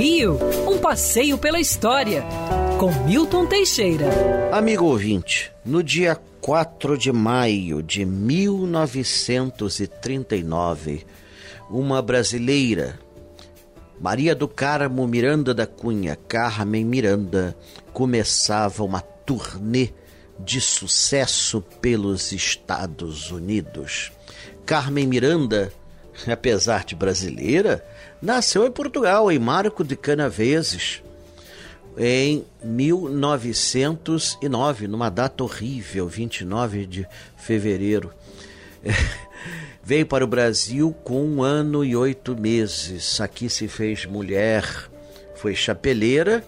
Rio, um passeio pela história, com Milton Teixeira. Amigo ouvinte, no dia 4 de maio de 1939, uma brasileira, Maria do Carmo Miranda da Cunha, Carmen Miranda, começava uma turnê de sucesso pelos Estados Unidos. Carmen Miranda, apesar de brasileira, nasceu em Portugal, em Marco de Canaveses, em 1909, numa data horrível, 29 de fevereiro. Veio para o Brasil com um ano e oito meses. Aqui se fez mulher, foi chapeleira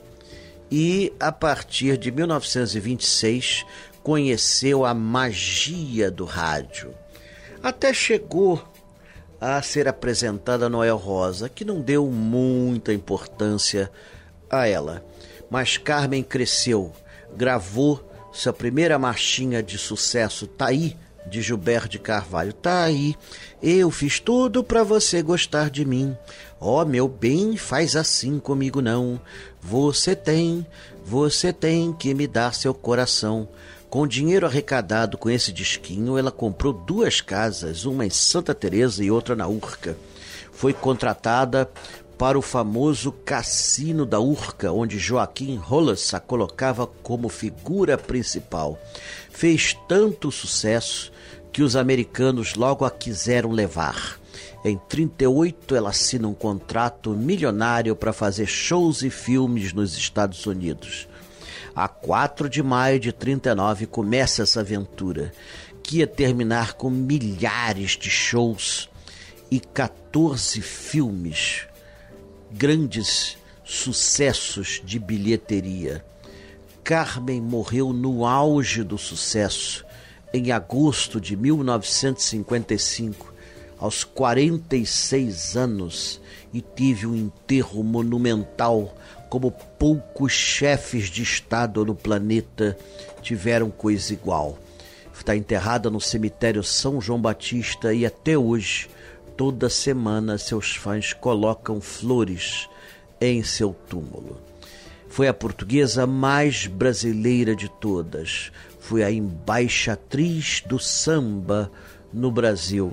e, a partir de 1926, conheceu a magia do rádio. Até chegou a ser apresentada Noel Rosa, que não deu muita importância a ela. Mas Carmen cresceu, gravou sua primeira marchinha de sucesso, Tá aí, de Gilberto de Carvalho. Tá aí, eu fiz tudo para você gostar de mim. Ó oh, meu bem, faz assim comigo não. Você tem, você tem que me dar seu coração. Com o dinheiro arrecadado com esse disquinho, ela comprou duas casas, uma em Santa Teresa e outra na Urca. Foi contratada para o famoso Cassino da Urca, onde Joaquim Rolas a colocava como figura principal. Fez tanto sucesso que os americanos logo a quiseram levar. Em 38, ela assina um contrato milionário para fazer shows e filmes nos Estados Unidos. A 4 de maio de 39 começa essa aventura, que ia terminar com milhares de shows e 14 filmes, grandes sucessos de bilheteria. Carmen morreu no auge do sucesso, em agosto de 1955, aos 46 anos, e tive um enterro monumental como poucos chefes de Estado no planeta tiveram coisa igual. Está enterrada no cemitério São João Batista e até hoje, toda semana, seus fãs colocam flores em seu túmulo. Foi a portuguesa mais brasileira de todas. Foi a embaixatriz do samba no Brasil.